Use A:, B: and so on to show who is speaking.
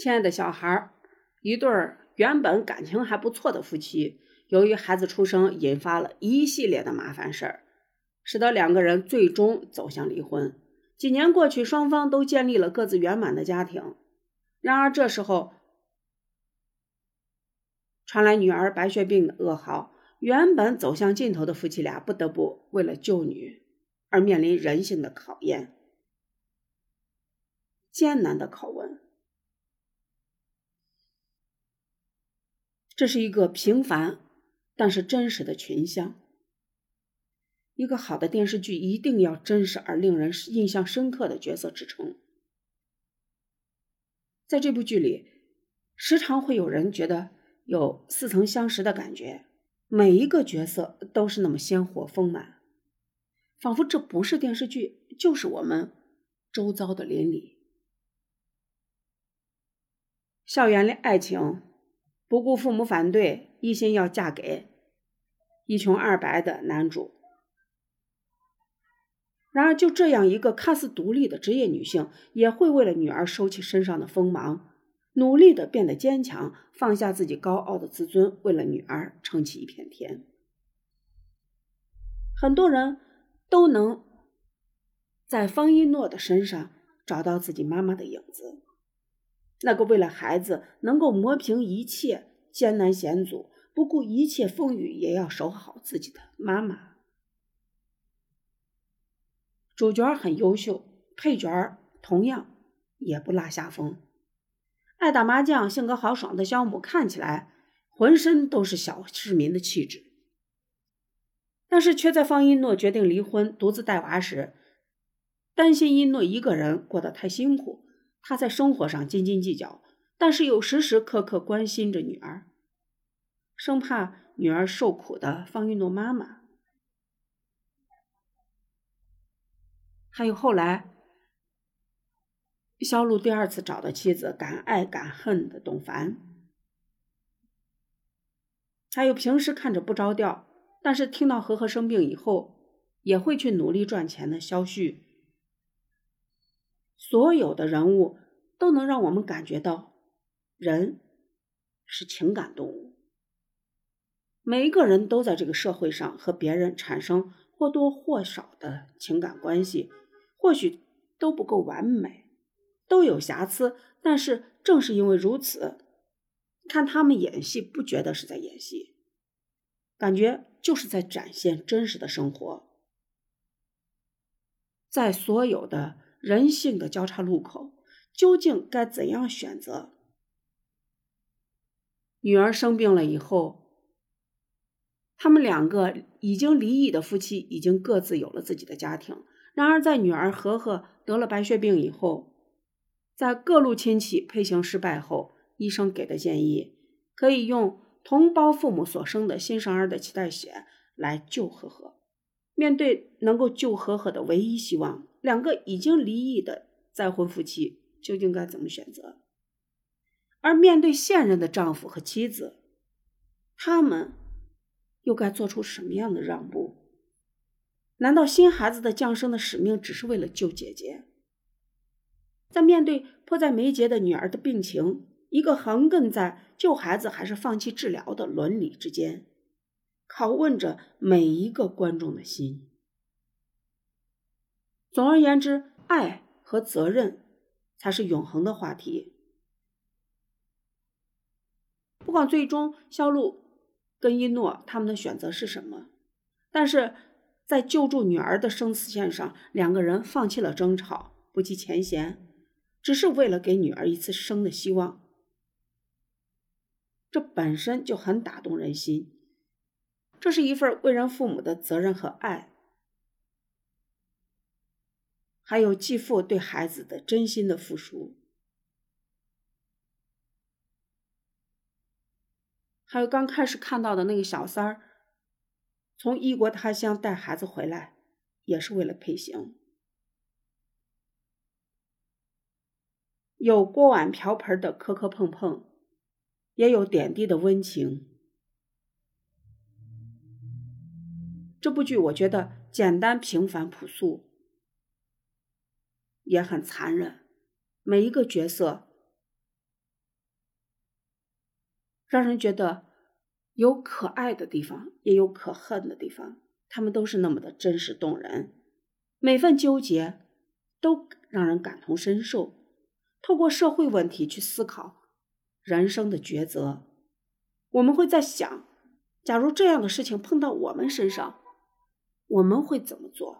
A: 亲爱的小孩儿，一对儿原本感情还不错的夫妻，由于孩子出生，引发了一系列的麻烦事儿，使得两个人最终走向离婚。几年过去，双方都建立了各自圆满的家庭。然而这时候传来女儿白血病的噩耗，原本走向尽头的夫妻俩不得不为了救女而面临人性的考验，艰难的拷问。这是一个平凡但是真实的群像。一个好的电视剧一定要真实而令人印象深刻的角色支撑。在这部剧里，时常会有人觉得有似曾相识的感觉，每一个角色都是那么鲜活丰满，仿佛这不是电视剧，就是我们周遭的邻里。校园里爱情，不顾父母反对，一心要嫁给一穷二白的男主。然而，就这样一个看似独立的职业女性，也会为了女儿收起身上的锋芒，努力的变得坚强，放下自己高傲的自尊，为了女儿撑起一片天。很多人都能在方一诺的身上找到自己妈妈的影子，那个为了孩子能够磨平一切艰难险阻，不顾一切风雨也要守好自己的妈妈。主角很优秀，配角同样也不落下风。爱打麻将、性格豪爽的肖母看起来浑身都是小市民的气质，但是却在方一诺决定离婚、独自带娃时，担心一诺一个人过得太辛苦，他在生活上斤斤计较，但是又时时刻刻关心着女儿，生怕女儿受苦的方玉诺妈妈。还有后来，肖路第二次找到妻子，敢爱敢恨的董凡，还有平时看着不着调，但是听到和和生病以后也会去努力赚钱的肖旭，所有的人物都能让我们感觉到，人是情感动物，每一个人都在这个社会上和别人产生或多或少的情感关系。或许都不够完美，都有瑕疵，但是正是因为如此，看他们演戏不觉得是在演戏，感觉就是在展现真实的生活。在所有的人性的交叉路口，究竟该怎样选择？女儿生病了以后，他们两个已经离异的夫妻已经各自有了自己的家庭。然而，在女儿和和得了白血病以后，在各路亲戚配型失败后，医生给的建议可以用同胞父母所生的新生儿的脐带血来救和和。面对能够救和和的唯一希望，两个已经离异的再婚夫妻究竟该怎么选择？而面对现任的丈夫和妻子，他们又该做出什么样的让步？难道新孩子的降生的使命只是为了救姐姐？在面对迫在眉睫的女儿的病情，一个横亘在救孩子还是放弃治疗的伦理之间，拷问着每一个观众的心。总而言之，爱和责任才是永恒的话题。不管最终肖路跟一诺他们的选择是什么，但是。在救助女儿的生死线上，两个人放弃了争吵，不计前嫌，只是为了给女儿一次生的希望。这本身就很打动人心，这是一份为人父母的责任和爱，还有继父对孩子的真心的付出，还有刚开始看到的那个小三儿。从异国他乡带孩子回来，也是为了配型。有锅碗瓢盆的磕磕碰碰，也有点滴的温情。这部剧我觉得简单平凡朴素，也很残忍。每一个角色让人觉得有可爱的地方，也有可恨的地方。他们都是那么的真实动人，每份纠结都让人感同身受。透过社会问题去思考人生的抉择，我们会在想：假如这样的事情碰到我们身上，我们会怎么做？